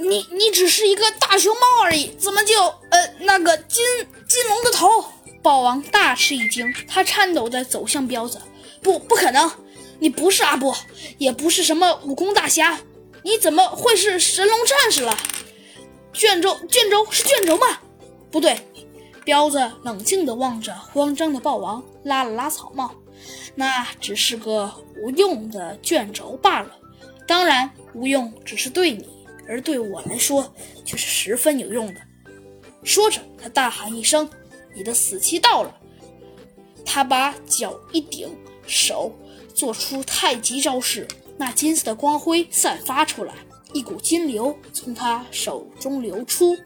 你你只是一个大熊猫而已，怎么就呃那个金金龙的头？豹王大吃一惊，他颤抖地走向彪子。不，不可能！你不是阿波，也不是什么武功大侠，你怎么会是神龙战士了？卷轴，卷轴是卷轴吗？不对。彪子冷静地望着慌张的豹王，拉了拉草帽，那只是个无用的卷轴罢了。当然，无用只是对你，而对我来说却是十分有用的。说着，他大喊一声：“你的死期到了！”他把脚一顶，手做出太极招式，那金色的光辉散发出来，一股金流从他手中流出。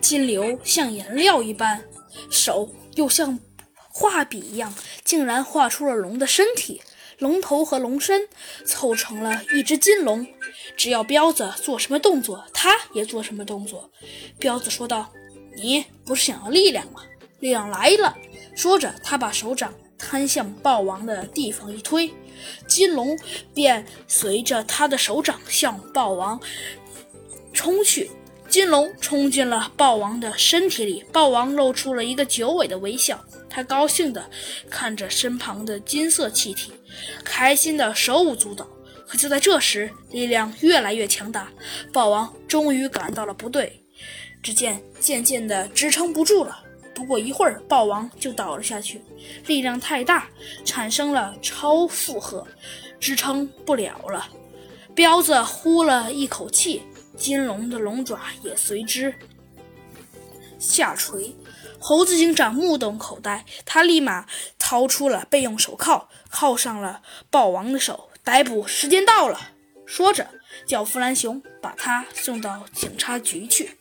金流像颜料一般，手又像画笔一样，竟然画出了龙的身体，龙头和龙身凑成了一只金龙。只要彪子做什么动作，他也做什么动作。彪子说道：“你不是想要力量吗？力量来了！”说着，他把手掌摊向豹王的地方一推，金龙便随着他的手掌向豹王冲去。金龙冲进了豹王的身体里，豹王露出了一个九尾的微笑，他高兴地看着身旁的金色气体，开心的手舞足蹈。可就在这时，力量越来越强大，豹王终于感到了不对，只见渐渐的支撑不住了。不过一会儿，豹王就倒了下去，力量太大，产生了超负荷，支撑不了了。彪子呼了一口气。金龙的龙爪也随之下垂，猴子警长目瞪口呆，他立马掏出了备用手铐，铐上了豹王的手。逮捕时间到了，说着叫弗兰熊把他送到警察局去。